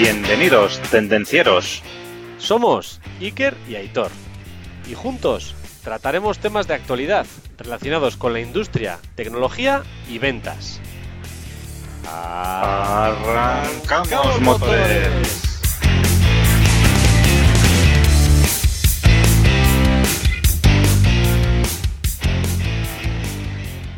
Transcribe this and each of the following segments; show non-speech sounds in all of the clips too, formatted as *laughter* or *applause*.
Bienvenidos, tendencieros. Somos Iker y Aitor. Y juntos trataremos temas de actualidad relacionados con la industria, tecnología y ventas. Arrancamos motores.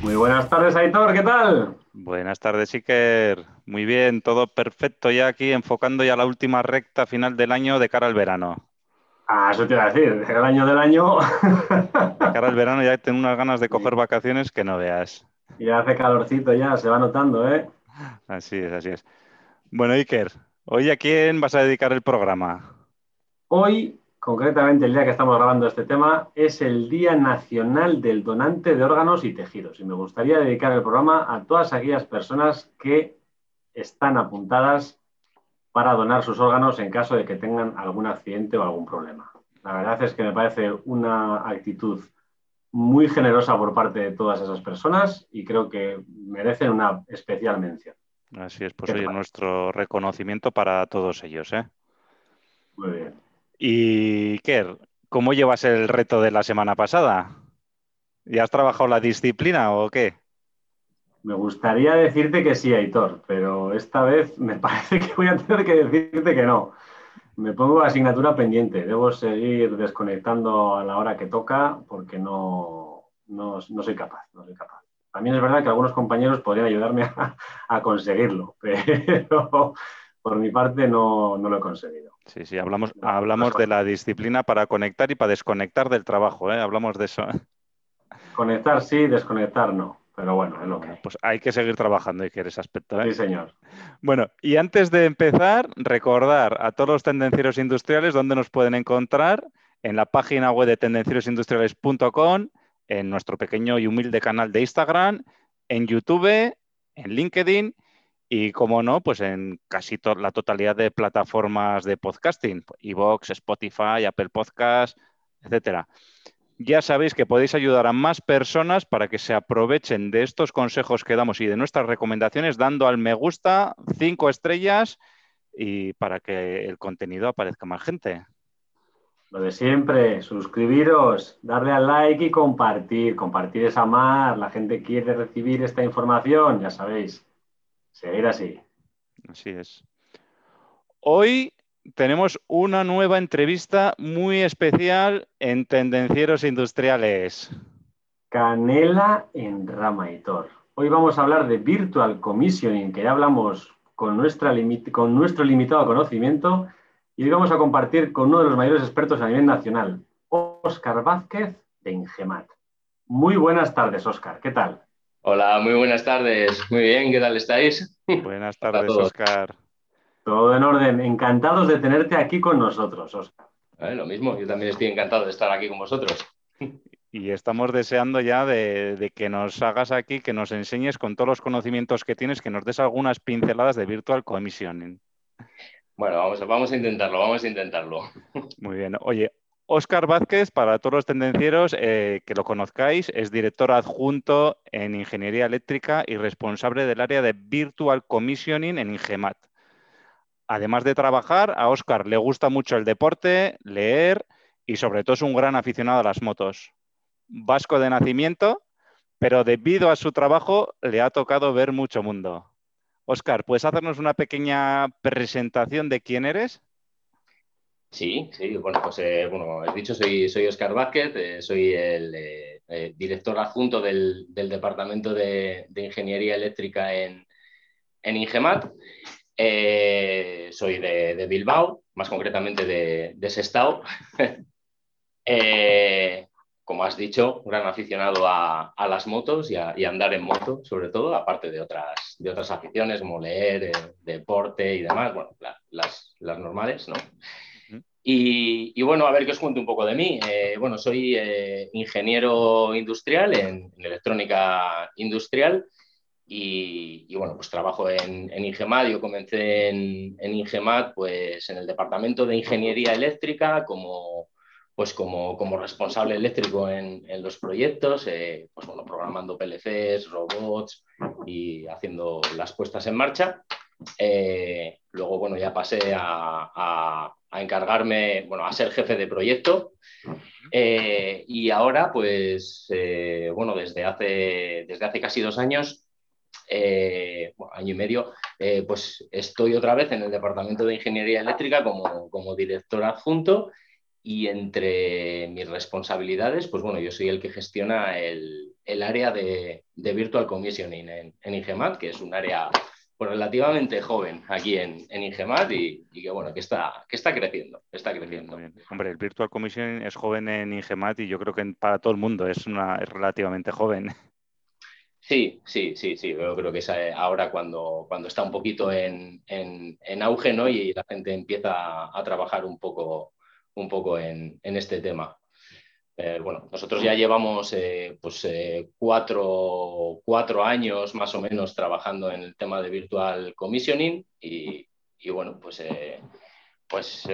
Muy buenas tardes, Aitor, ¿qué tal? Buenas tardes, Iker. Muy bien, todo perfecto ya aquí, enfocando ya la última recta final del año de cara al verano. Ah, eso te iba a decir, el año del año. De cara al verano ya tengo unas ganas de coger vacaciones que no veas. y hace calorcito ya, se va notando, ¿eh? Así es, así es. Bueno, Iker, ¿hoy a quién vas a dedicar el programa? Hoy, concretamente el día que estamos grabando este tema, es el Día Nacional del Donante de Órganos y Tejidos. Y me gustaría dedicar el programa a todas aquellas personas que están apuntadas para donar sus órganos en caso de que tengan algún accidente o algún problema. La verdad es que me parece una actitud muy generosa por parte de todas esas personas y creo que merecen una especial mención. Así es, pues nuestro reconocimiento para todos ellos, ¿eh? Muy bien. Y Iker, ¿cómo llevas el reto de la semana pasada? ¿Ya has trabajado la disciplina o qué? Me gustaría decirte que sí, Aitor, pero esta vez *laughs* me parece que voy a tener que decirte que no. Me pongo asignatura pendiente. Debo seguir desconectando a la hora que toca porque no, no, no soy capaz, no soy capaz. También es verdad que algunos compañeros podrían ayudarme *laughs* a, a conseguirlo, *laughs* pero por mi parte no, no lo he conseguido. Sí, sí, hablamos, hablamos de la disciplina para conectar y para desconectar del trabajo, ¿eh? Hablamos de eso. Conectar sí, desconectar no. Pero bueno, es lo que hay. Pues hay que seguir trabajando, Iker, ese aspecto, ¿eh? Sí, señor. Bueno, y antes de empezar, recordar a todos los tendencieros industriales dónde nos pueden encontrar en la página web de tendencierosindustriales.com, en nuestro pequeño y humilde canal de Instagram, en YouTube, en LinkedIn y, como no, pues en casi to- la totalidad de plataformas de podcasting, iVoox, Spotify, Apple Podcast, etcétera. Ya sabéis que podéis ayudar a más personas para que se aprovechen de estos consejos que damos y de nuestras recomendaciones dando al me gusta, cinco estrellas y para que el contenido aparezca más gente. Lo de siempre, suscribiros, darle al like y compartir. Compartir es amar. La gente quiere recibir esta información, ya sabéis. Seguir así. Así es. Hoy tenemos una nueva entrevista muy especial en Tendencieros Industriales. Canela en Ramaitor. Hoy vamos a hablar de Virtual Commissioning, que ya hablamos con, nuestra con nuestro limitado conocimiento. Y hoy vamos a compartir con uno de los mayores expertos a nivel nacional, Óscar Vázquez de Ingemat. Muy buenas tardes, Óscar. ¿Qué tal? Hola, muy buenas tardes. Muy bien, ¿qué tal estáis? Buenas *laughs* tardes, todos. Oscar. Todo en orden. Encantados de tenerte aquí con nosotros, Óscar. Eh, lo mismo, yo también estoy encantado de estar aquí con vosotros. Y estamos deseando ya de, de que nos hagas aquí, que nos enseñes con todos los conocimientos que tienes, que nos des algunas pinceladas de Virtual Commissioning. Bueno, vamos a, vamos a intentarlo, vamos a intentarlo. Muy bien. Oye, Óscar Vázquez, para todos los tendencieros eh, que lo conozcáis, es director adjunto en Ingeniería Eléctrica y responsable del área de Virtual Commissioning en Ingemat. Además de trabajar, a Óscar le gusta mucho el deporte, leer y sobre todo es un gran aficionado a las motos. Vasco de nacimiento, pero debido a su trabajo le ha tocado ver mucho mundo. Óscar, ¿puedes hacernos una pequeña presentación de quién eres? Sí, sí, bueno, pues eh, bueno, he dicho, soy, soy Óscar Vázquez, eh, soy el eh, director adjunto del, Departamento de, de Ingeniería Eléctrica en, en Ingemat. Eh, soy de, de Bilbao, más concretamente de, de Sestao. *laughs* Eh, como has dicho, un gran aficionado a, a las motos y a, y a andar en moto, sobre todo, aparte de otras, de otras aficiones como leer, eh, deporte y demás, bueno, la- las, las normales, ¿no? Y, y bueno, a ver que os cuento un poco de mí. Bueno, soy ingeniero industrial en, en electrónica industrial y, bueno, pues trabajo en, en Ingemat. Yo comencé en, en Ingemat pues en el departamento de ingeniería eléctrica como, pues como, como responsable eléctrico en, en los proyectos, eh, pues bueno, programando PLCs, robots y haciendo las puestas en marcha. Eh, luego, bueno, ya pasé a, encargarme, bueno, a ser jefe de proyecto. Eh, y ahora, pues, bueno, desde hace, desde hace casi dos años, año y medio, pues estoy otra vez en el Departamento de Ingeniería Eléctrica como, como director adjunto y entre mis responsabilidades, pues bueno, yo soy el que gestiona el, área de, Virtual Commissioning en, en, Ingemat, que es un área pues, relativamente joven aquí en, en Ingemat y, que bueno, que está, que está creciendo, está creciendo. Hombre, el Virtual Commissioning es joven en Ingemat y yo creo que para todo el mundo es, una, es relativamente joven. Sí, sí, sí, sí. Yo creo que es eh, ahora cuando, cuando está un poquito en, auge ¿no? y la gente empieza a trabajar un poco, un poco en, este tema. Eh, bueno, nosotros ya llevamos eh, pues, eh, cuatro, años más o menos trabajando en el tema de virtual commissioning y, bueno, pues, pues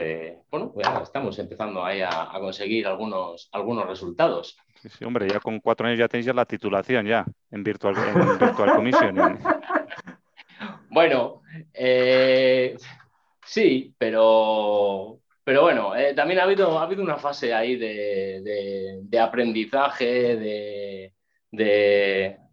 bueno, estamos empezando ahí a, conseguir algunos, algunos resultados. Sí, hombre, ya con cuatro años ya tenéis ya la titulación ya en virtual, en virtual commissioning. *laughs* bueno, sí, pero pero bueno, eh, también ha habido, ha habido una fase ahí de, aprendizaje, de,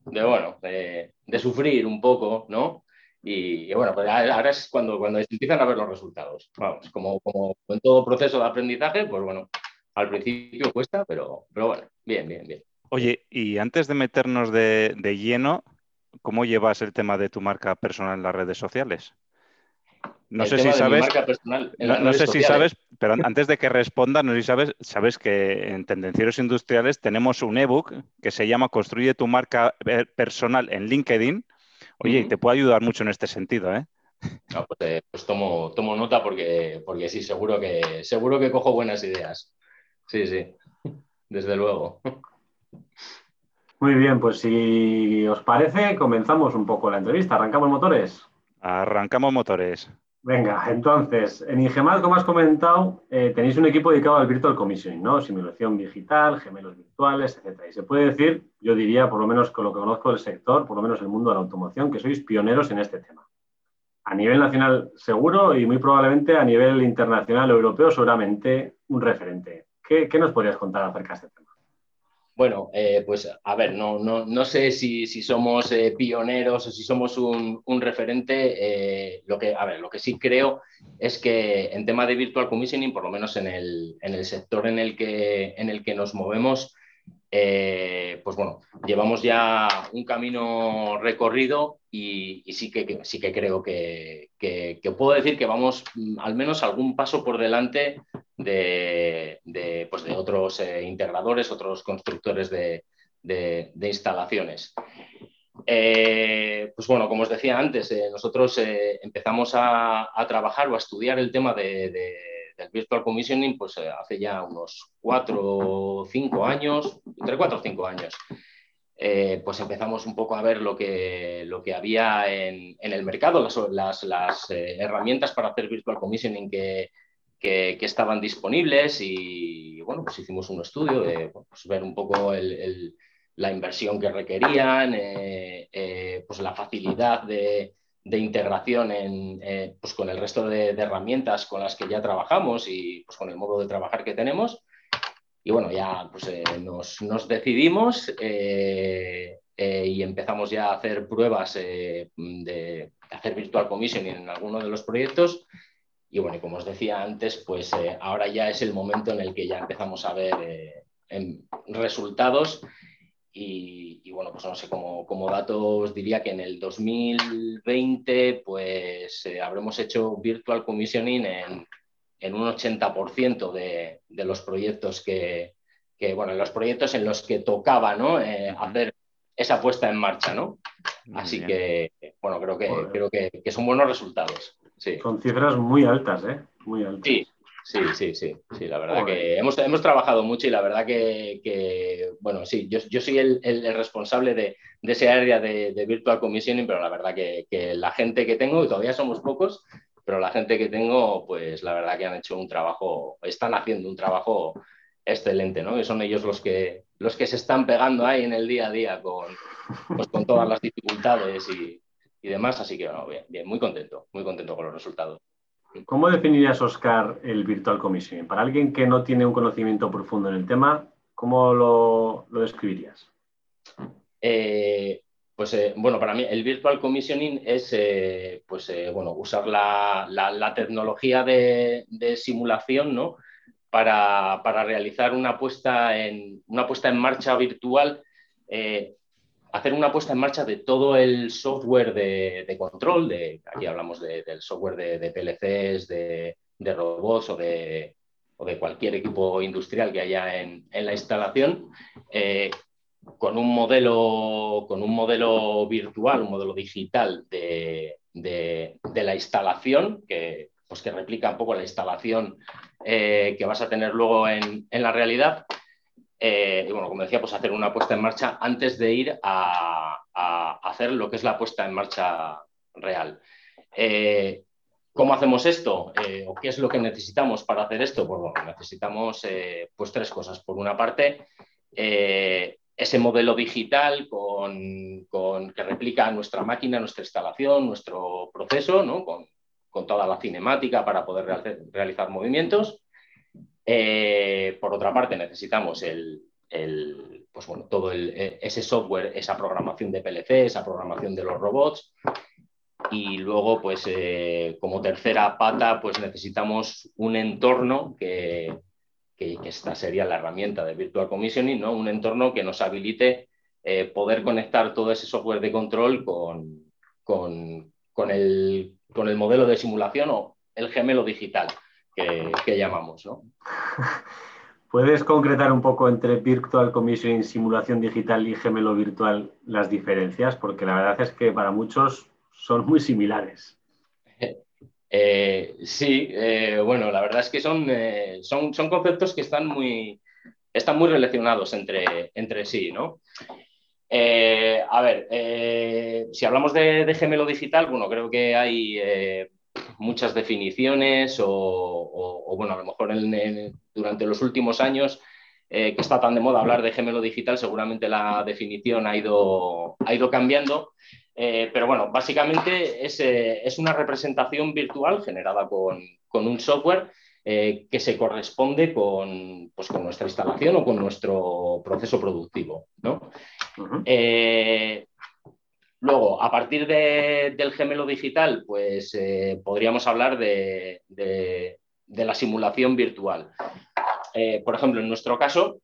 bueno, de, sufrir un poco, ¿no? Y, bueno, pues ahora es cuando, cuando empiezan a ver los resultados. Vamos, como, como en todo proceso de aprendizaje, pues bueno, al principio cuesta, pero, pero bueno, bien, bien, bien. Oye, y antes de meternos de, de lleno, ¿cómo llevas el tema de tu marca personal en las redes sociales? No sé si sabes. No, sé si sabes, pero *laughs* antes de que responda, no sé si sabes, sabes que en Tendencieros Industriales tenemos un ebook que se llama Construye tu marca personal en LinkedIn. Oye, y te puede ayudar mucho en este sentido, ¿eh? pues, eh, pues, tomo, tomo nota porque, porque sí, seguro que, seguro que cojo buenas ideas. Sí, sí, desde luego. Muy bien, pues si os parece, comenzamos un poco la entrevista. ¿Arrancamos motores? Arrancamos motores. Venga, entonces, en Ingemal, como has comentado, eh, tenéis un equipo dedicado al Virtual Commissioning, ¿no? Simulación digital, gemelos virtuales, etc. Y se puede decir, yo diría, por lo menos con lo que conozco del sector, por lo menos el mundo de la automoción, que sois pioneros en este tema. A nivel nacional, seguro, y muy probablemente a nivel internacional o europeo, seguramente un referente. ¿Qué, nos podrías contar acerca de este tema? Bueno, eh, pues a ver, no, no, no sé si, somos eh, pioneros o si somos un, referente. Eh, lo, que, a ver, lo que sí creo es que en tema de virtual commissioning, por lo menos en el, en el sector en el que, en el que nos movemos, pues bueno, llevamos ya un camino recorrido y, sí, que, sí que creo que, puedo decir que vamos mm, al menos algún paso por delante de, pues de otros eh, integradores, otros constructores de, instalaciones. Eh, pues bueno, como os decía antes, nosotros empezamos a, trabajar o a estudiar el tema de del Virtual Commissioning pues eh, hace ya unos cuatro o cinco años, entre cuatro o cinco años. Eh, pues empezamos un poco a ver lo que, lo que había en, el mercado, las, las, eh, herramientas para hacer Virtual Commissioning que, que, estaban disponibles y bueno, pues hicimos un estudio de pues ver un poco la inversión que requerían, pues la facilidad de, integración en, eh, pues con el resto de, herramientas con las que ya trabajamos y pues con el modo de trabajar que tenemos. Y bueno, ya pues, eh, nos, decidimos eh, y empezamos ya a hacer pruebas de hacer virtual commissioning en alguno de los proyectos. Y bueno, como os decía antes, pues ahora ya es el momento en el que ya empezamos a ver resultados y, bueno, pues no sé, como, como datos diría que en el 2020 pues eh, habremos hecho virtual commissioning en, en un 80% de, de, los proyectos que, que, bueno, en los proyectos en los que tocaba ¿no? Eh, hacer esa puesta en marcha, ¿no? Así que, bueno, creo que, creo que, que, son buenos resultados. Sí. Son cifras muy altas, ¿eh? Muy altas. Sí, Sí, sí, sí, sí, la verdad que hemos, hemos, trabajado mucho y la verdad que, bueno, sí, yo, yo soy el, el, responsable de, de, ese área de, de, Virtual Commissioning, pero la verdad que, que, la gente que tengo, y todavía somos pocos, pero la gente que tengo, pues la verdad que han hecho un trabajo, están haciendo un trabajo excelente, ¿no? Y son ellos los que, los que se están pegando ahí en el día a día con, pues, con todas las dificultades y, demás. Así que, bueno, bien, muy contento, muy contento con los resultados. ¿Cómo definirías, Oscar, el Virtual Commissioning? Para alguien que no tiene un conocimiento profundo en el tema, ¿cómo lo, describirías? Eh, pues eh, bueno, para mí el virtual commissioning es eh, pues, bueno, usar la, tecnología de, simulación ¿no? para, realizar una puesta en, una puesta en marcha virtual hacer una puesta en marcha de todo el software de, control, de, aquí hablamos del software de, PLCs, de, robots o de, cualquier equipo industrial que haya en, la instalación, eh, con, un modelo, con un modelo virtual, un modelo digital de, la instalación, que, pues que replica un poco la instalación eh, que vas a tener luego en la realidad eh, y bueno, como decía, pues hacer una puesta en marcha antes de ir a, hacer lo que es la puesta en marcha real. Eh, ¿Cómo hacemos esto? Eh, ¿O qué es lo que necesitamos para hacer esto? Pues bueno, necesitamos pues tres cosas. Por una parte, ese modelo digital con, que replica nuestra máquina, nuestra instalación, nuestro proceso, con, toda la cinemática para poder realizar movimientos. Eh, por otra parte, necesitamos el, pues bueno, todo e, ese software, esa programación de PLC, esa programación de los robots. Y luego, pues eh, como tercera pata, pues necesitamos un entorno que, esta sería la herramienta de Virtual Commissioning, ¿no? un entorno que nos habilite eh, poder conectar todo ese software de control con, con, el, con el modelo de simulación o el gemelo digital que, llamamos. ¿no? *laughs* ¿Puedes concretar un poco entre Virtual Commissioning, simulación digital y gemelo virtual las diferencias? Porque la verdad es que para muchos son muy similares. *laughs* Eh, sí, eh, bueno, la verdad es que son, eh, son, son, conceptos que están muy, están muy relacionados entre, entre sí, ¿no? a ver, si hablamos de, de, gemelo digital, bueno, creo que hay muchas definiciones o, bueno, a lo mejor durante los últimos años eh, que está tan de moda hablar de gemelo digital, seguramente la definición ha ido, ha ido cambiando. Eh, pero bueno, básicamente es, eh, es, una representación virtual generada con, con un software que se corresponde con, pues, con, nuestra instalación o con nuestro proceso productivo. ¿no? Luego, a partir del gemelo digital, pues eh, podríamos hablar de, la simulación virtual. Eh, por ejemplo, en nuestro caso,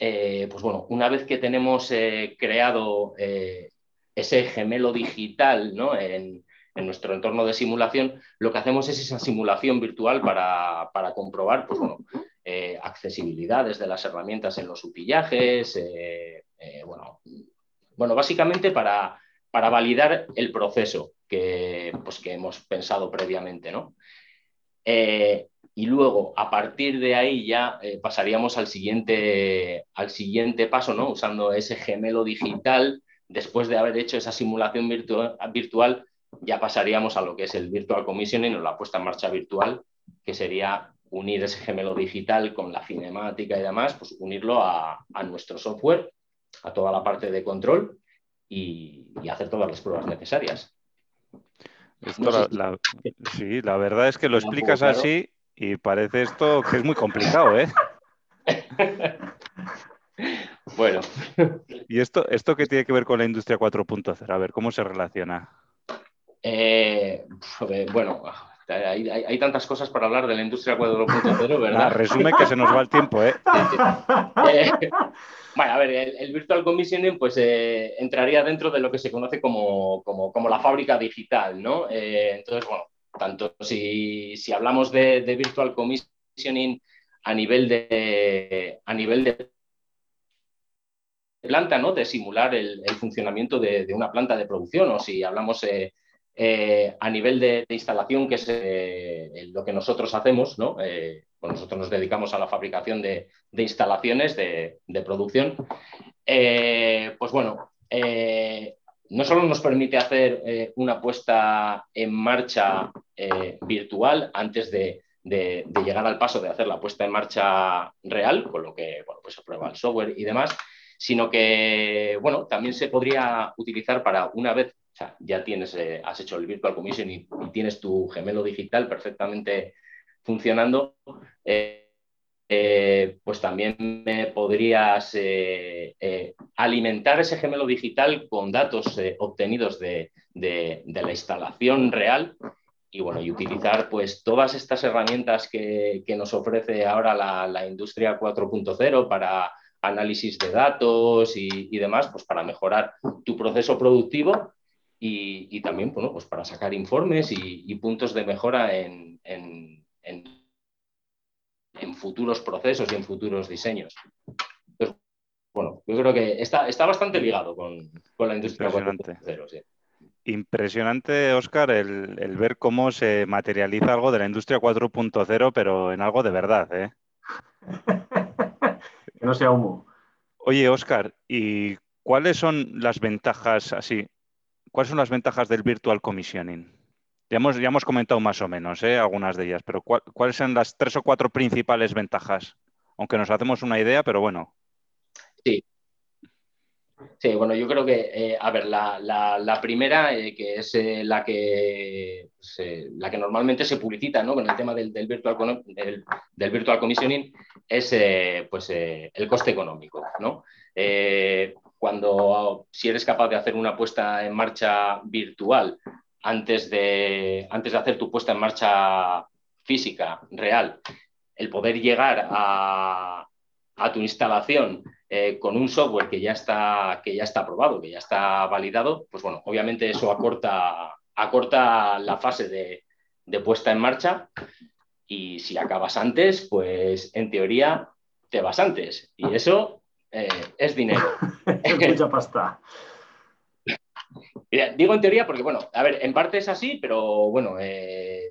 eh, pues bueno, una vez que tenemos creado ese gemelo digital en, nuestro entorno de simulación, lo que hacemos es esa simulación virtual para, comprobar pues accesibilidad desde las herramientas en los upillajes, bueno, bueno, básicamente para, para validar el proceso que, pues, que hemos pensado previamente, ¿no? Eh, y luego, a partir de ahí, ya eh, pasaríamos al siguiente, al siguiente paso, ¿no? Usando ese gemelo digital, después de haber hecho esa simulación virtual, ya pasaríamos a lo que es el virtual commissioning o la puesta en marcha virtual, que sería unir ese gemelo digital con la cinemática y demás, pues unirlo a nuestro software a toda la parte de control y, hacer todas las pruebas necesarias. sí, la verdad es que lo explicas así y parece esto que es muy complicado, ¿eh? *laughs* bueno. ¿Y esto, esto qué tiene que ver con la industria 4.0? A ver, ¿cómo se relaciona? Eh, bueno, hay, tantas cosas para hablar de la industria 4.0, *laughs* ¿verdad? resume que se nos va el tiempo, ¿eh? *laughs* eh bueno, a ver, el, Virtual Commissioning pues eh, entraría dentro de lo que se conoce como, la fábrica digital, ¿no? Eh, entonces, bueno, tanto si, hablamos de, Virtual Commissioning a nivel de, a nivel de planta, ¿no? De simular el, funcionamiento de, una planta de producción, o si hablamos eh, a nivel de, instalación, que es eh, lo que nosotros hacemos, ¿no? Eh, nosotros nos dedicamos a la fabricación de, instalaciones de, producción. pues bueno, no solo nos permite hacer una puesta en marcha virtual antes de, llegar al paso de hacer la puesta en marcha real, con lo que bueno, pues se prueba el software y demás, sino que bueno, también se podría utilizar para una vez sea, ya tienes, eh, has hecho el Virtual Commission y, tienes tu gemelo digital perfectamente funcionando, eh, eh, pues también podrías alimentar ese gemelo digital con datos obtenidos de, la instalación real y bueno, y utilizar pues todas estas herramientas que, nos ofrece ahora la, la industria 4.0 para análisis de datos y, demás, pues para mejorar tu proceso productivo y, también bueno, pues para sacar informes y, puntos de mejora en, en, futuros procesos y en futuros diseños. bueno, yo creo que está, está bastante ligado con, la industria 4.0. Impresionante, Oscar, el, el, ver cómo se materializa algo de la industria 4.0, pero en algo de verdad. ¿eh? *laughs* que no sea humo. Oye, Oscar, ¿y cuáles son las ventajas así? ¿Cuáles son las ventajas del virtual commissioning? Ya hemos, ya hemos comentado más o menos ¿eh? algunas de ellas, pero ¿cuáles son las tres o cuatro principales ventajas? Aunque nos hacemos una idea, pero bueno. Sí, Sí, bueno, yo creo que, eh, a ver, la, primera, eh, que es la, que, la que normalmente se publicita ¿no? con el tema del, virtual, del, del, virtual commissioning, es pues, el coste económico. ¿no? Cuando, si eres capaz de hacer una puesta en marcha virtual antes de, antes de hacer tu puesta en marcha física, real, el poder llegar a, a tu instalación eh, con un software que ya, está, que ya está aprobado, que ya está validado, pues bueno, obviamente eso acorta, acorta la fase de, puesta en marcha. Y si acabas antes, pues en teoría te vas antes. Y eso eh, es dinero. *laughs* *laughs* es mucha pasta. digo en teoría porque, bueno, a ver, en parte es así, pero bueno, eh,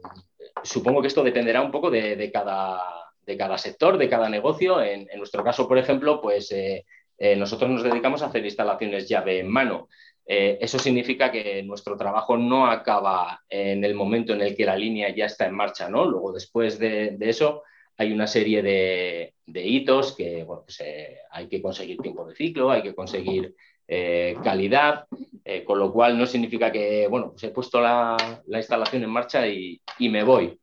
supongo que esto dependerá un poco de cada de cada sector, de cada negocio. En, nuestro caso, por ejemplo, pues eh, eh, nosotros nos dedicamos a hacer instalaciones llave en mano. Eso significa que nuestro trabajo no acaba en el momento en el que la línea ya está en marcha, ¿no? Luego, después de, eso, hay una serie de, hitos que pues, hay que conseguir tiempo de ciclo, hay que conseguir calidad, con lo cual no significa que, bueno, pues he puesto la, instalación en marcha y me voy.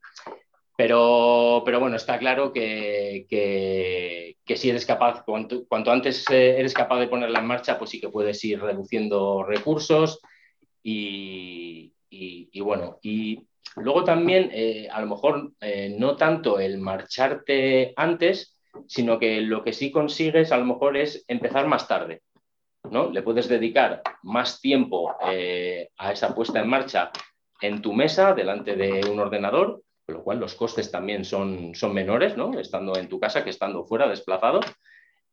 Pero, pero bueno, está claro que, que, si eres capaz, cuanto, antes eh, eres capaz de ponerla en marcha, pues sí que puedes ir reduciendo recursos y, bueno, y luego también eh, a lo mejor eh, no tanto el marcharte antes, sino que lo que sí consigues a lo mejor es empezar más tarde. ¿no? Le puedes dedicar más tiempo a esa puesta en marcha en tu mesa, delante de un ordenador, con lo cual los costes también son, son menores, ¿no? Estando en tu casa que estando fuera, desplazado.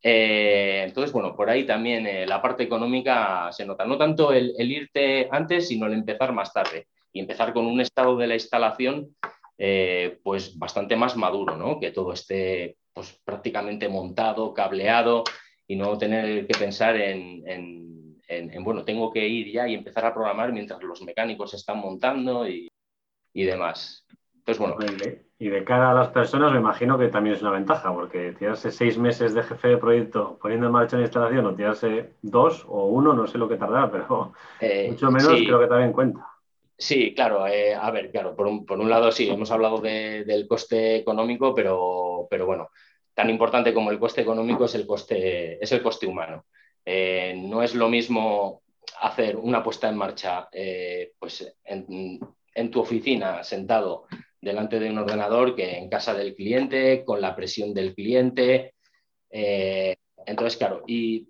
Eh, entonces, bueno, por ahí también eh, la parte económica se nota. No tanto el, irte antes, sino el empezar más tarde. Y empezar con un estado de la instalación eh, pues bastante más maduro, ¿no? Que todo esté pues, prácticamente montado, cableado y no tener que pensar en, en, bueno, tengo que ir ya y empezar a programar mientras los mecánicos están montando y, y demás. Y de cara a las personas me imagino que también es una ventaja, porque tirarse seis meses de jefe de proyecto poniendo en marcha una instalación o tirarse dos o uno, no sé lo que tardará, pero eh, mucho menos creo que también cuenta. Sí, claro. Eh, a ver, claro, por un, lado sí, hemos hablado del coste económico, pero, pero bueno, tan importante como el coste económico es el coste, es el coste humano. Eh, no es lo mismo hacer una puesta en marcha pues en, en, tu oficina sentado delante de un ordenador que en casa del cliente, con la presión del cliente. Eh, entonces, claro, y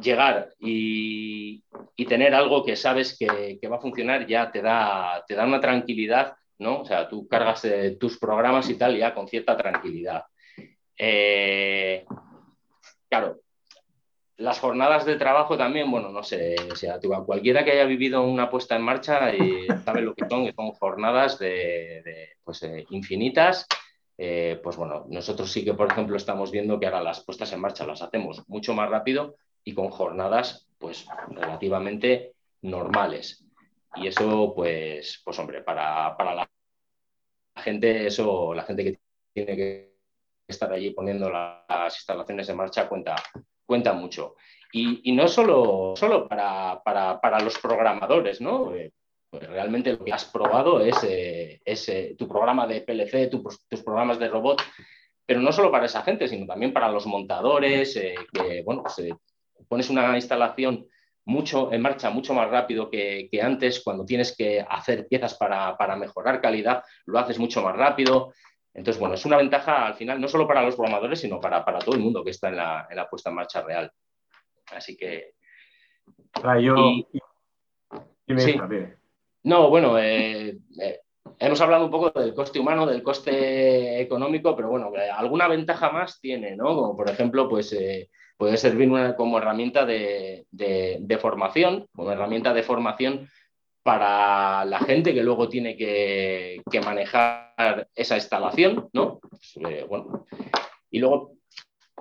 llegar y, tener algo que sabes que, va a funcionar ya te da, te da una tranquilidad, ¿no? O sea, tú cargas eh, tus programas y tal ya con cierta tranquilidad. Eh, claro, las jornadas de trabajo también, bueno, no sé, o sea, cualquiera que haya vivido una puesta en marcha y sabe lo que son, que son jornadas de, pues, eh, infinitas. Eh, pues bueno, nosotros sí que, por ejemplo, estamos viendo que ahora las puestas en marcha las hacemos mucho más rápido y con jornadas, pues, relativamente normales. Y eso, pues, pues hombre, para, para la gente, eso, la gente que tiene que estar allí poniendo las instalaciones en marcha cuenta, cuenta mucho. Y, no solo, solo para, los programadores, ¿no? Eh, pues realmente lo que has probado es, eh, tu programa de PLC, tus programas de robot, pero no solo para esa gente, sino también para los montadores, que, bueno, pues, pones una instalación mucho en marcha, mucho más rápido que, antes, cuando tienes que hacer piezas para, mejorar calidad, lo haces mucho más rápido. Entonces, bueno, es una ventaja al final, no solo para los programadores, sino para, todo el mundo que está en la, puesta en marcha real. Así que... No, bueno, eh, eh, hemos hablado un poco del coste humano, del coste económico, pero bueno, alguna ventaja más tiene, ¿no? Como por ejemplo, pues eh, puede servir como herramienta de, formación, como herramienta de formación para la gente que luego tiene que, manejar esa instalación, ¿no? Pues, eh, bueno. Y luego,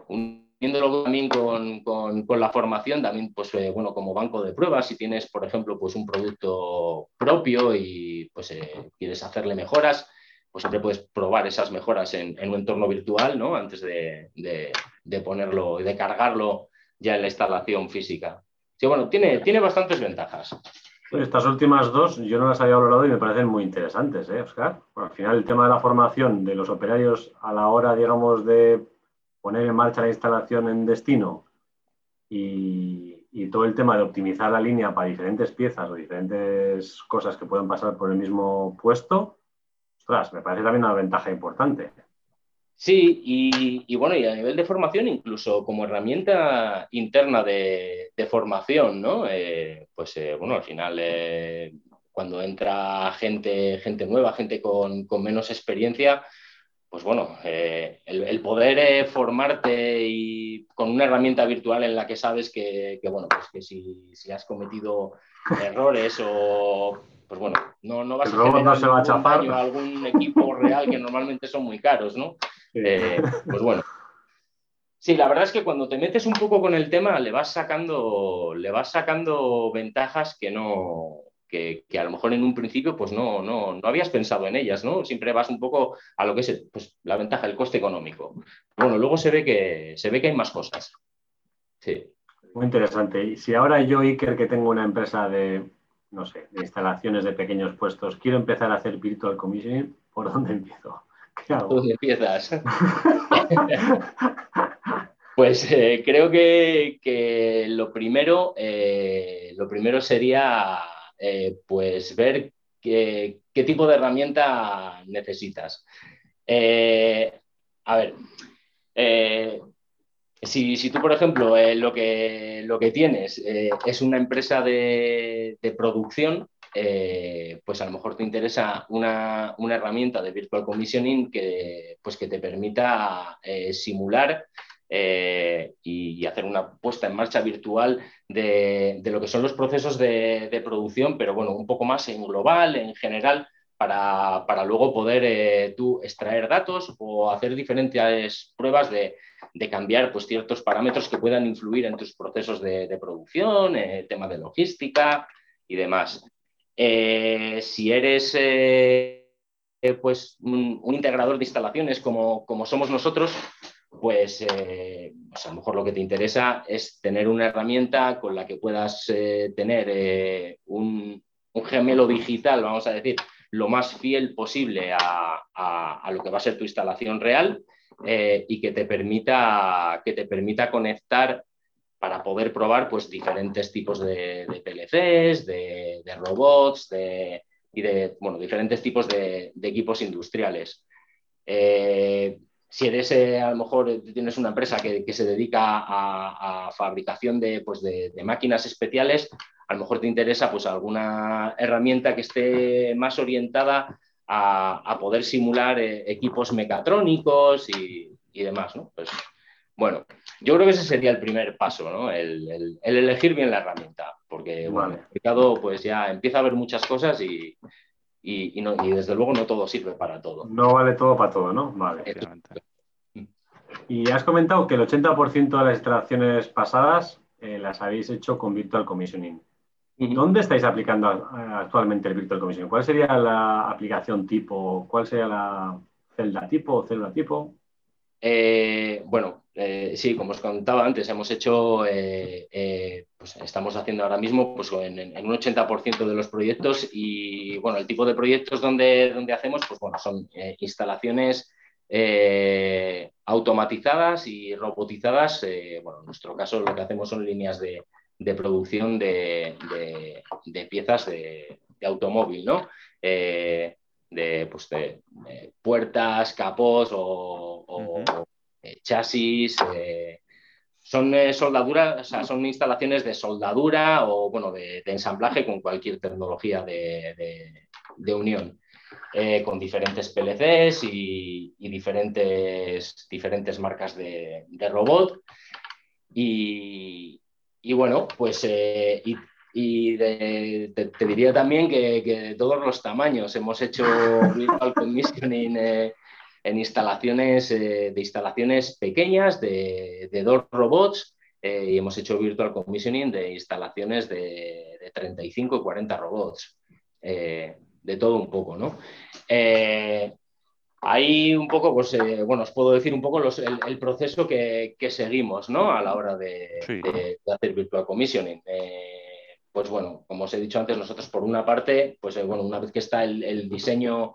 uniéndolo también con, la formación, también, pues, eh, bueno, como banco de pruebas, si tienes, por ejemplo, pues un producto propio y pues eh, quieres hacerle mejoras, pues siempre puedes probar esas mejoras en, un entorno virtual, ¿no? Antes de, ponerlo y de cargarlo ya en la instalación física. Sí, bueno, tiene, tiene bastantes ventajas. Estas últimas dos yo no las había valorado y me parecen muy interesantes, ¿eh, Oscar? al final el tema de la formación de los operarios a la hora, digamos, de poner en marcha la instalación en destino y, todo el tema de optimizar la línea para diferentes piezas o diferentes cosas que pueden pasar por el mismo puesto, ostras, me parece también una ventaja importante. Sí, y, bueno, y a nivel de formación, incluso como herramienta interna de, formación, ¿no? Eh, pues eh, bueno, al final, eh, cuando entra gente, gente nueva, gente con, menos experiencia, pues bueno, el, poder formarte y con una herramienta virtual en la que sabes que, bueno, pues que si, si has cometido errores o pues bueno, no, no vas a generar algún equipo real que normalmente son muy caros, ¿no? Eh, pues bueno. Sí, la verdad es que cuando te metes un poco con el tema le vas sacando, le vas sacando ventajas que no, que, a lo mejor en un principio pues no, no, no, habías pensado en ellas, ¿no? Siempre vas un poco a lo que es pues, la ventaja, el coste económico. Bueno, luego se ve que, se ve que hay más cosas. Sí. Muy interesante. Y si ahora yo, Iker, que tengo una empresa de, no sé, de instalaciones de pequeños puestos, quiero empezar a hacer virtual commissioning, ¿por dónde empiezo? ¿Dónde empiezas? *laughs* pues eh, creo que, lo, primero, eh, lo primero sería eh, pues ver qué, tipo de herramienta necesitas. a ver, si, tú, por ejemplo, lo, que, lo que tienes es una empresa de producción, eh, pues a lo mejor te interesa una, herramienta de virtual commissioning que, pues que te permita eh, simular eh, y, hacer una puesta en marcha virtual de, lo que son los procesos de, producción, pero bueno, un poco más en global, en general, para, luego poder tú extraer datos o hacer diferentes pruebas de, cambiar pues, ciertos parámetros que puedan influir en tus procesos de, producción, tema de logística y demás. Eh, si eres eh, pues un, integrador de instalaciones como, somos nosotros, pues, eh, pues, a lo mejor lo que te interesa es tener una herramienta con la que puedas tener un, gemelo digital, vamos a decir, lo más fiel posible a, lo que va a ser tu instalación real y que te permita, que te permita conectar para poder probar pues, diferentes tipos de, PLCs, de, robots y de bueno, diferentes tipos de, equipos industriales. Eh, si eres, eh, a lo mejor tienes una empresa que, se dedica a, fabricación pues, de, máquinas especiales, a lo mejor te interesa pues, alguna herramienta que esté más orientada a, poder simular eh, equipos mecatrónicos y, y demás. ¿no? Pues, bueno, yo creo que ese sería el primer paso, ¿no? El, elegir bien la herramienta, porque bueno, el mercado pues ya empieza a haber muchas cosas y, desde luego no todo sirve para todo. No vale todo para todo, ¿no? Vale. Y has comentado que el 80% de las instalaciones pasadas eh, las habéis hecho con Virtual Commissioning. ¿Dónde estáis aplicando actualmente el Virtual Commissioning? ¿Cuál sería la aplicación tipo? ¿Cuál sería la celda tipo o célula tipo? Eh, bueno, eh, sí, como os contaba antes, hemos hecho, eh, eh, pues estamos haciendo ahora mismo pues, en, un 80% de los proyectos y bueno, el tipo de proyectos donde, donde hacemos pues, bueno, son instalaciones automatizadas y robotizadas. bueno, en nuestro caso lo que hacemos son líneas de, producción de, piezas de, automóvil, ¿no? de, pues, puertas, capós o eh, chasis, eh, son eh, soldaduras, son instalaciones de soldadura o bueno, de, ensamblaje con cualquier tecnología de, unión, con diferentes PLCs y, diferentes, diferentes marcas de, robot. Y, bueno, pues y, te, diría también que, que, todos los tamaños hemos hecho virtual commissioning en instalaciones, eh, de instalaciones pequeñas de, dos robots eh, y hemos hecho virtual commissioning de instalaciones de, 35 y 40 robots, eh, de todo un poco, ¿no? Ahí un poco, pues, bueno, os puedo decir un poco el, proceso que, seguimos, ¿no? A la hora de, hacer virtual commissioning. pues bueno, como os he dicho antes, nosotros por una parte, pues bueno, una vez que está el diseño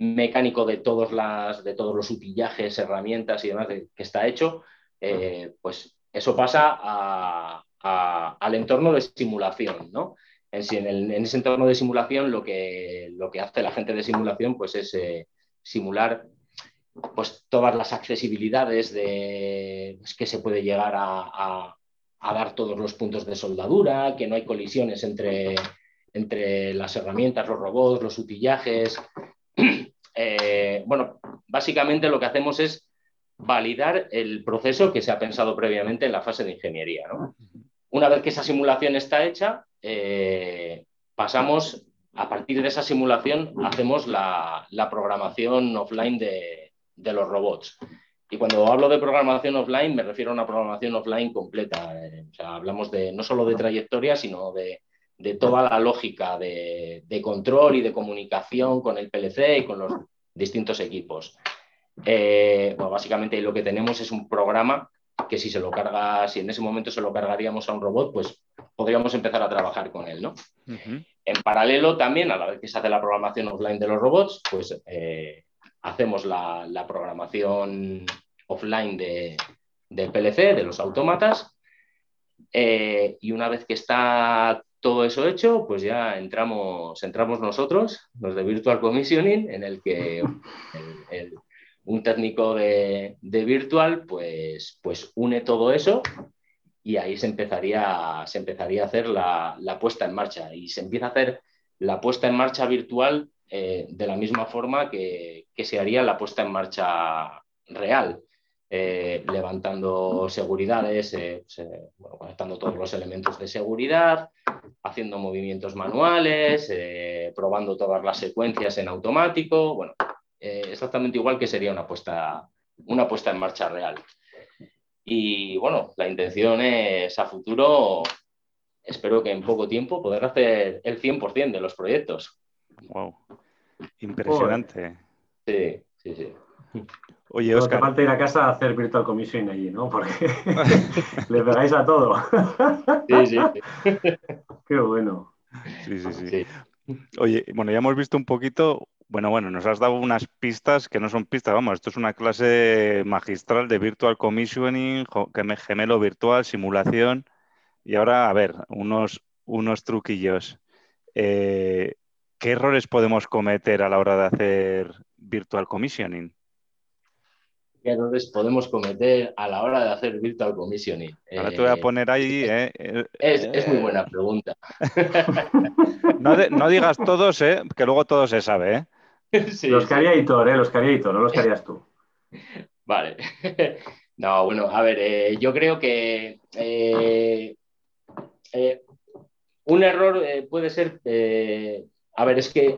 mecánico de, todos las, de todos los utillajes, herramientas y demás que está hecho, eh, pues eso pasa al entorno de simulación, ¿no? En, en, ese entorno de simulación lo que, lo que hace la gente de simulación pues es eh, simular pues, todas las accesibilidades de, pues, que se puede llegar a, dar todos los puntos de soldadura, que no hay colisiones entre, entre las herramientas, los robots, los utillajes, *clears throat* eh, bueno, básicamente lo que hacemos es validar el proceso que se ha pensado previamente en la fase de ingeniería. Una vez que esa simulación está hecha, eh, pasamos, a partir de esa simulación, hacemos la, programación offline de, los robots. Y cuando hablo de programación offline, me refiero a una programación offline completa. Eh, hablamos de, no solo de trayectoria, sino de, de toda la lógica de, control y de comunicación con el PLC y con los distintos equipos. Eh, básicamente lo que tenemos es un programa que si se lo carga, si en ese momento se lo cargaríamos a un robot, pues podríamos empezar a trabajar con él, ¿no? En paralelo también, a la vez que se hace la programación offline de los robots, pues eh, hacemos la, programación offline de, del PLC, de los autómatas, eh, y una vez que está todo eso hecho, pues ya entramos, entramos nosotros, los de Virtual Commissioning, en el que un técnico de, Virtual pues, pues une todo eso y ahí se empezaría, se empezaría a hacer la, puesta en marcha y se empieza a hacer la puesta en marcha virtual eh, de la misma forma que, que se haría la puesta en marcha real. Eh, levantando seguridades, eh, pues, eh, conectando todos los elementos de seguridad, haciendo movimientos manuales, probando todas las secuencias en automático, bueno, exactamente igual que sería una puesta, una puesta en marcha real. Y bueno, la intención es a futuro, espero que en poco tiempo poder hacer el 100% de los proyectos. Wow, impresionante. Sí, sí, sí. *laughs* Oye, Oscar. Te falta ir a casa a hacer virtual commission allí, ¿no? Porque *laughs* le pegáis a todo. sí, sí. *laughs* Qué bueno. Sí, sí, sí, Oye, bueno, ya hemos visto un poquito, bueno, bueno, nos has dado unas pistas que no son pistas, vamos, esto es una clase magistral de virtual commissioning, gemelo virtual, simulación. Y ahora, a ver, unos, unos truquillos. Eh, ¿Qué errores podemos cometer a la hora de hacer virtual commissioning? Qué errores podemos cometer a la hora de hacer virtual commissioning. Ahora te voy a eh, poner ahí. Eh, es, muy buena pregunta. *laughs* no, digas todos, eh, que luego todo se sabe. *laughs* los que haría Hitor, eh, los que haría Hitor, no los que harías tú. *laughs* Vale. No, bueno, a ver, yo creo que un error puede ser a ver, es que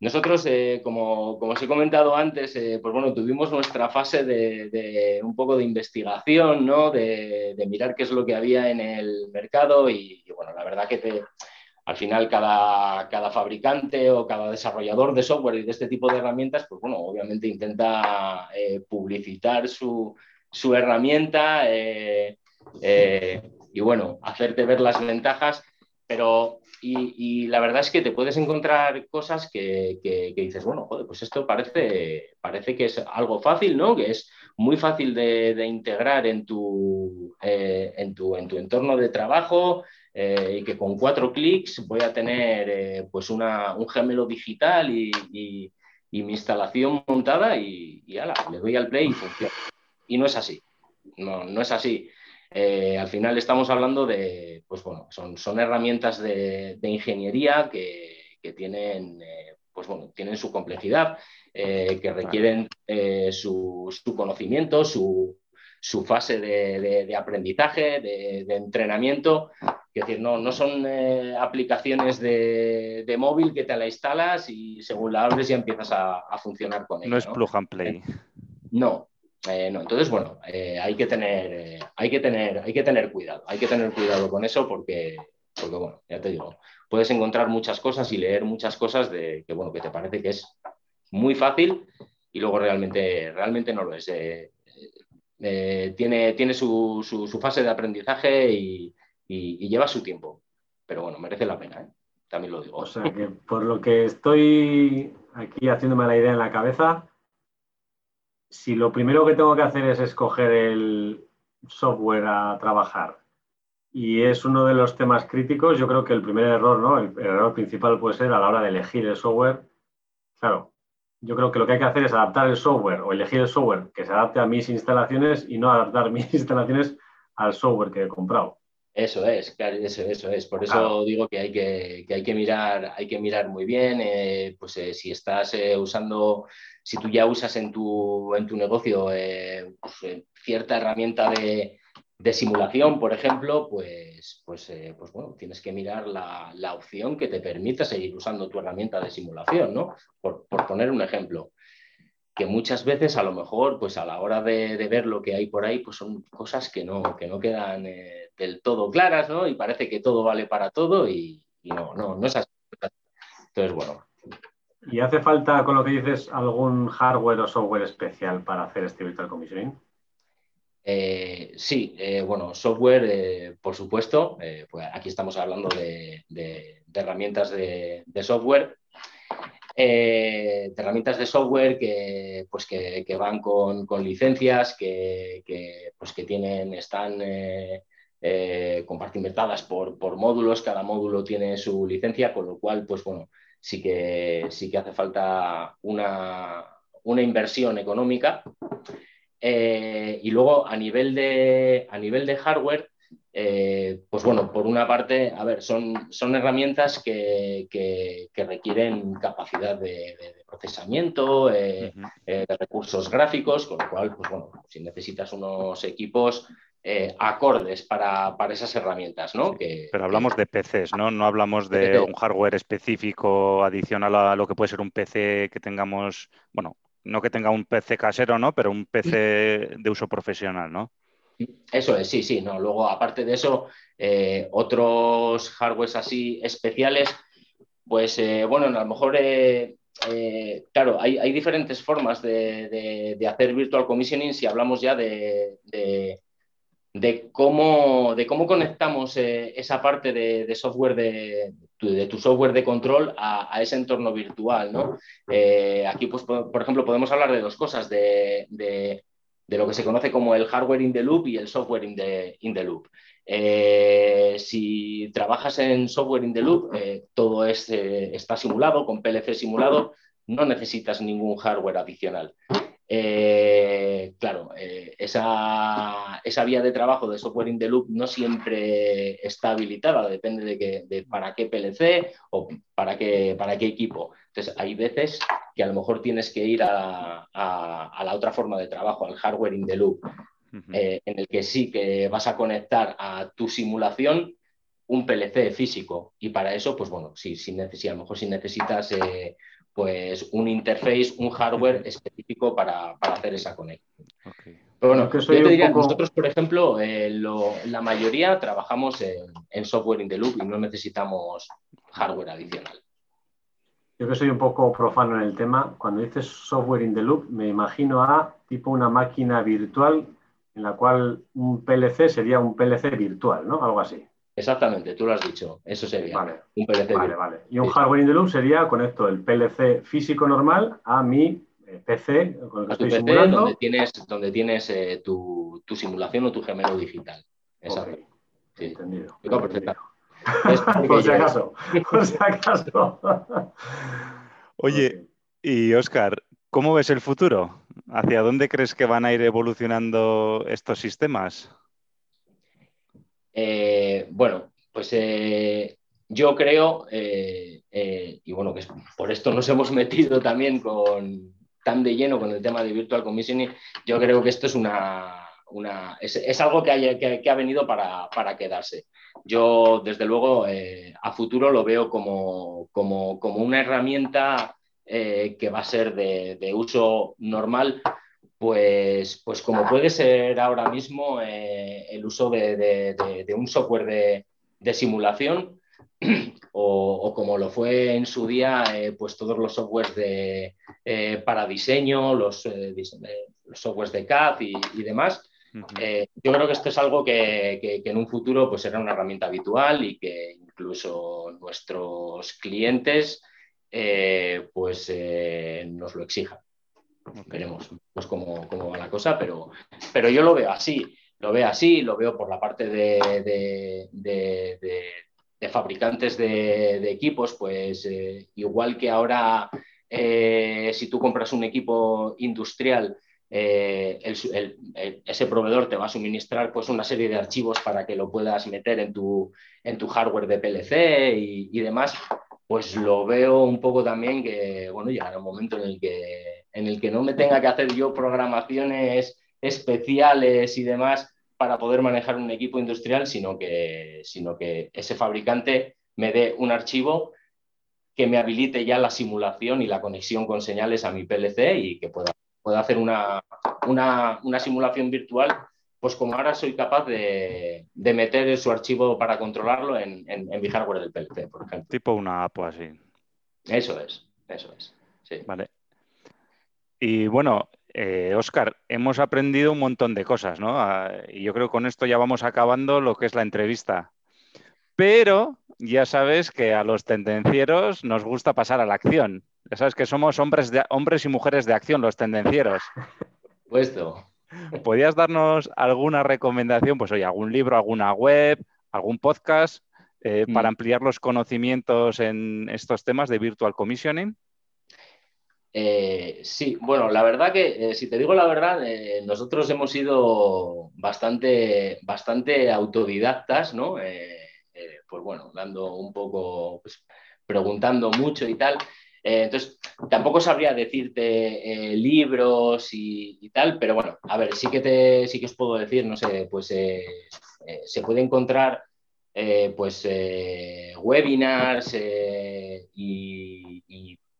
nosotros, eh, como, os he comentado antes, eh, pues bueno, tuvimos nuestra fase de, un poco de investigación, ¿no? De, mirar qué es lo que había en el mercado y, bueno, la verdad que al final cada, cada, fabricante o cada desarrollador de software y de este tipo de herramientas, pues bueno, obviamente intenta eh, publicitar su, su herramienta y bueno, hacerte ver las ventajas, pero y, la verdad es que te puedes encontrar cosas que, dices, bueno, joder, pues esto parece, parece que es algo fácil, ¿no? Que es muy fácil de, integrar en tu, eh, en, tu, en tu entorno de trabajo, y que con cuatro clics voy a tener pues una, un gemelo digital y, y, mi instalación montada y, y ala, le doy al play y funciona. Y no es así, no, no es así. Eh, al final estamos hablando de, pues bueno, son, son herramientas de, ingeniería que, tienen, eh, pues bueno, tienen su complejidad, eh, que requieren su, conocimiento, su, fase de, aprendizaje, de, entrenamiento. Es decir, no, no son aplicaciones de, móvil que te la instalas y según la abres ya empiezas a, funcionar con ella. No es plug and play. No, eh, no, entonces, bueno, eh, hay, que tener, eh, hay, que tener, hay que tener cuidado, hay que tener cuidado con eso porque, porque, bueno, ya te digo, puedes encontrar muchas cosas y leer muchas cosas de que, bueno, que te parece que es muy fácil y luego realmente, realmente no lo es. tiene tiene su, su, fase de aprendizaje y, y, lleva su tiempo, pero bueno, merece la pena, también lo digo. O sea que por lo que estoy aquí haciéndome la idea en la cabeza, si lo primero que tengo que hacer es escoger el software a trabajar y es uno de los temas críticos, yo creo que el primer error, ¿no? El, error principal puede ser a la hora de elegir el software. Claro, yo creo que lo que hay que hacer es adaptar el software o elegir el software que se adapte a mis instalaciones y no adaptar *laughs* mis instalaciones al software que he comprado. Eso es, claro, eso, eso es. Por eso digo que hay que, hay que mirar, hay que mirar muy bien. Eh, pues eh, si estás eh, usando si tú ya usas en tu, en tu negocio pues, cierta herramienta de, simulación, por ejemplo, pues, pues, pues bueno, tienes que mirar la, opción que te permita seguir usando tu herramienta de simulación, ¿no? Por, poner un ejemplo que muchas veces a lo mejor, pues a la hora de, ver lo que hay por ahí, pues son cosas que no, que no quedan del todo claras, ¿no? Y parece que todo vale para todo y, y no, no, no es así. Entonces, bueno, ¿Y hace falta, con lo que dices, algún hardware o software especial para hacer este virtual commissioning? Eh, sí, eh, bueno, software, eh, por supuesto. pues aquí estamos hablando de, herramientas de, software. De herramientas de software que, pues que, van con, licencias, que, pues que tienen, están compartimentadas por, por módulos, cada módulo tiene su licencia, con lo cual, pues bueno, sí que, sí que hace falta una, inversión económica. Eh, y luego a nivel de, a nivel de hardware, eh, pues bueno, por una parte, a ver, son, son herramientas que, requieren capacidad de, procesamiento, eh, de recursos gráficos, con lo cual, pues bueno, si necesitas unos equipos eh, acordes para, esas herramientas, ¿no? pero hablamos de PCs, ¿no? No hablamos de un hardware específico adicional a lo que puede ser un PC que tengamos, bueno, no que tenga un PC casero, ¿no? Pero un PC de uso profesional, ¿no? Eso es, sí, sí. No. Luego, aparte de eso, eh, otros hardwares así especiales, pues eh, bueno, a lo mejor claro, hay, diferentes formas de, hacer virtual commissioning si hablamos ya de, de cómo, de cómo conectamos eh, esa parte de, software de, tu software de control a, ese entorno virtual. ¿no? Eh, aquí, pues, por, ejemplo, podemos hablar de dos cosas, de, lo que se conoce como el hardware in the loop y el software in the, in the loop. Eh, si trabajas en software in the loop, todo es, está simulado, con PLC simulado, no necesitas ningún hardware adicional. Eh, claro, eh, esa, vía de trabajo de software in the loop no siempre está habilitada, depende de, de para qué PLC o para qué, para qué equipo. Entonces, hay veces que a lo mejor tienes que ir a, la otra forma de trabajo, al hardware in the loop, eh, en el que sí que vas a conectar a tu simulación un PLC físico. Y para eso, pues bueno, sí, sí, a lo mejor si necesitas pues un interface, un hardware específico para, hacer esa conexión. Pero bueno, yo te diría, nosotros, por ejemplo, eh, la mayoría trabajamos en, software in the loop y no necesitamos hardware adicional. Yo que soy un poco profano en el tema, cuando dices software in the loop, me imagino a tipo una máquina virtual en la cual un PLC sería un PLC virtual, ¿no? Algo así. Exactamente, tú lo has dicho. Eso sería un PLC vale, Vale. Y un hardware in the loop sería conecto el PLC físico normal a mi eh, PC con el que estoy simulando. Donde tienes, donde tienes eh, tu, simulación o tu gemelo digital. Exacto. Sí. Entendido. *laughs* por si acaso. Por si acaso. Oye, y Oscar, ¿cómo ves el futuro? ¿Hacia dónde crees que van a ir evolucionando estos sistemas? Eh, bueno, pues eh, yo creo, eh, y bueno, que por esto nos hemos metido también con, tan de lleno con el tema de Virtual Commissioning, yo creo que esto es una, es, algo que, que, ha venido para, quedarse. Yo, desde luego, a futuro lo veo como, como, como una herramienta que va a ser de uso normal pues, pues como puede ser ahora mismo eh, el uso de, un software de, simulación *clears throat* o, como lo fue en su día, eh, pues todos los softwares de, eh, para diseño, los, los, softwares de CAD y, demás. yo creo que esto es algo que, en un futuro pues, será una herramienta habitual y que incluso nuestros clientes pues, nos lo exijan. Veremos pues cómo, va la cosa, pero, pero yo lo veo así. Lo veo así, lo veo por la parte de, fabricantes de, equipos, pues eh, igual que ahora eh, si tú compras un equipo industrial, eh, ese proveedor te va a suministrar pues, una serie de archivos para que lo puedas meter en tu, en tu hardware de PLC y, y demás, pues lo veo un poco también que, bueno, llegará un momento en el que en el que no me tenga que hacer yo programaciones especiales y demás para poder manejar un equipo industrial, sino que, sino que ese fabricante me dé un archivo que me habilite ya la simulación y la conexión con señales a mi PLC y que pueda, pueda hacer una, una, simulación virtual, pues como ahora soy capaz de, meter su archivo para controlarlo en, en, mi hardware del PLC, por ejemplo. Tipo una app así. Eso es, eso es. Sí. Vale. Y bueno, Oscar, eh, hemos aprendido un montón de cosas, ¿no? Ah, y yo creo que con esto ya vamos acabando lo que es la entrevista. Pero ya sabes que a los tendencieros nos gusta pasar a la acción. Ya sabes que somos hombres, de, hombres y mujeres de acción, los tendencieros. Puesto. ¿Podrías darnos alguna recomendación? Pues oye, algún libro, alguna web, algún podcast eh, para mm. ampliar los conocimientos en estos temas de virtual commissioning. Eh, sí, bueno, la verdad que, eh, si te digo la verdad, eh, nosotros hemos sido bastante, bastante autodidactas, ¿no? pues bueno, dando un poco, pues, preguntando mucho y tal. Entonces, tampoco sabría decirte libros y, tal, pero bueno, a ver, sí que, te, sí que os puedo decir, no sé, pues se puede encontrar pues webinars y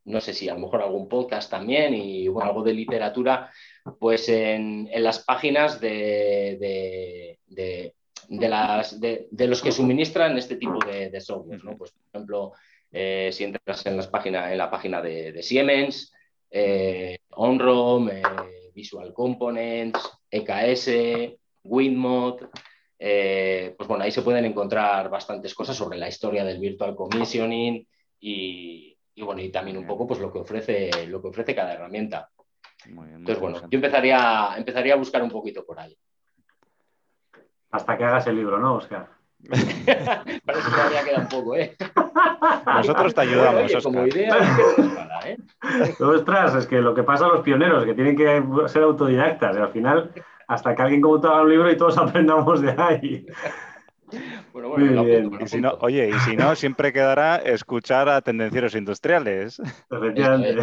no sé si a lo mejor algún podcast también y bueno, algo de literatura, pues en, las páginas de, de, las, de, los que suministran este tipo de, software. ¿no? Pues, por ejemplo, eh, si entras en, las páginas, en la página de, Siemens, eh, OnROM, eh, Visual Components, EKS, Winmod, pues bueno, ahí se pueden encontrar bastantes cosas sobre la historia del virtual commissioning y, y bueno, y también un poco pues lo que ofrece, lo que ofrece cada herramienta. Entonces, bueno, yo empezaría, empezaría a buscar un poquito por ahí. Hasta que hagas el libro, ¿no, Oscar? *laughs* Para eso todavía queda un poco, ¿eh? *laughs* Nosotros te ayudamos, Oscar. Como idea, ¿eh? *laughs* Ostras, es que lo que pasa a los pioneros, que tienen que ser autodidactas, y al final, hasta que alguien como tú haga un libro y todos aprendamos de ahí. Bueno, oye, y si no, siempre quedará escuchar a tendencieros industriales. Efectivamente.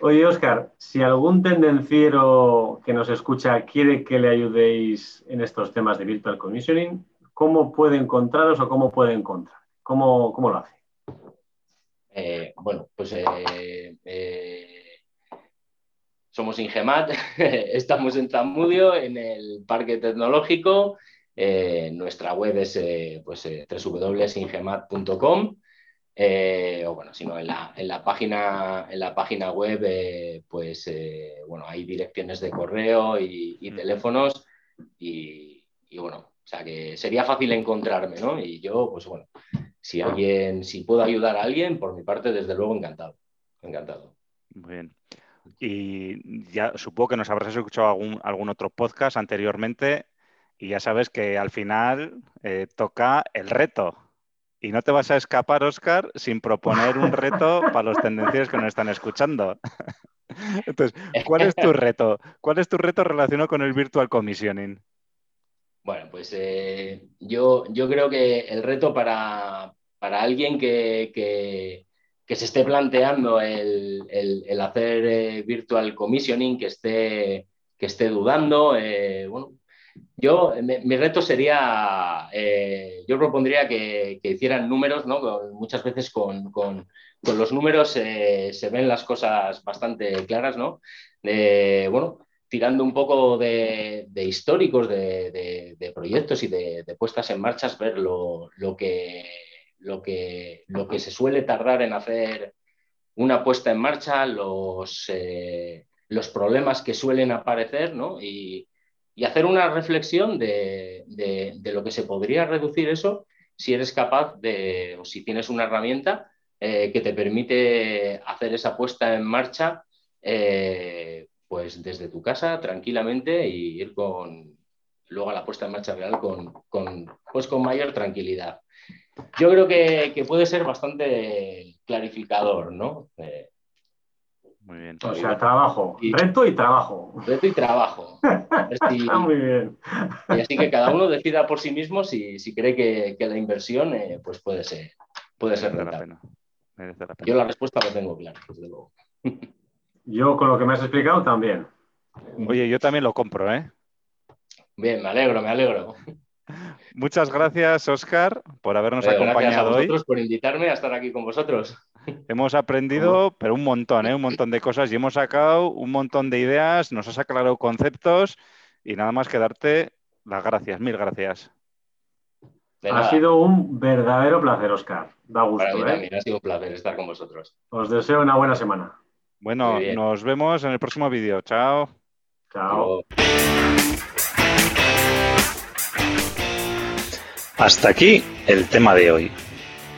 Oye, Oscar, si algún tendenciero que nos escucha quiere que le ayudéis en estos temas de Virtual Commissioning, ¿cómo puede encontraros o cómo puede encontrar? ¿Cómo, lo hace? Eh, bueno, pues eh, eh, somos Ingemat, *laughs* estamos en Zamudio, en el Parque Tecnológico. nuestra web es pues, www.ingemat.com eh, o bueno, sino en la, en la, página, en la página web, eh, pues bueno, hay direcciones de correo y, Mm. teléfonos y, y, bueno, o sea que sería fácil encontrarme, ¿no? Y yo, pues bueno, si alguien, si puedo ayudar a alguien, por mi parte, desde luego encantado, encantado. Muy bien. Y ya supongo que nos habrás escuchado algún, algún otro podcast anteriormente y ya sabes que al final eh, toca el reto. Y no te vas a escapar, Oscar, sin proponer un reto *laughs* para los tendencieros que nos están escuchando. *laughs* Entonces, ¿cuál es tu *laughs* reto? ¿Cuál es tu reto relacionado con el virtual commissioning? Bueno, pues eh, yo, yo creo que el reto para, para alguien que, que, que, se esté planteando el, el, el hacer eh, virtual commissioning, que esté, que esté dudando, eh, bueno, yo, mi, reto sería, eh, yo propondría que, que, hicieran números, ¿no? Muchas veces con, con, con los números eh, se ven las cosas bastante claras, ¿no? Bueno, tirando un poco de, de históricos de, de, de, proyectos y de, puestas en marcha, ver lo, lo, que, lo, que, lo que se suele tardar en hacer una puesta en marcha, los, eh, los problemas que suelen aparecer, ¿no? Y, y hacer una reflexión de, de, lo que se podría reducir eso si eres capaz de, o si tienes una herramienta eh, que te permite hacer esa puesta en marcha, eh, pues desde tu casa tranquilamente y ir con luego a la puesta en marcha real con, con pues con mayor tranquilidad. Yo creo que, que puede ser bastante clarificador, ¿no? Eh, muy bien. O sea, trabajo, y, reto y trabajo. Reto y trabajo. *laughs* Si, Está muy bien. Y así que cada uno decida por sí mismo si, si cree que, que, la inversión eh, pues puede ser, puede ser Merece la pena. Merece la pena. Yo la respuesta la tengo clara, desde luego. *laughs* Yo con lo que me has explicado también. Oye, yo también lo compro, ¿eh? Bien, me alegro, me alegro. Muchas gracias, Oscar, por habernos Eh, acompañado gracias a hoy. vosotros por invitarme a estar aquí con vosotros. Hemos aprendido, pero un montón, ¿eh? un montón de cosas y hemos sacado un montón de ideas, nos has aclarado conceptos y nada más que darte las gracias, mil gracias. Ha sido un verdadero placer, Oscar. Da para gusto, mí ¿eh? también ha sido un placer estar con vosotros. Os deseo una buena semana. Bueno, nos vemos en el próximo vídeo. Chao. Chao. Hasta aquí el tema de hoy.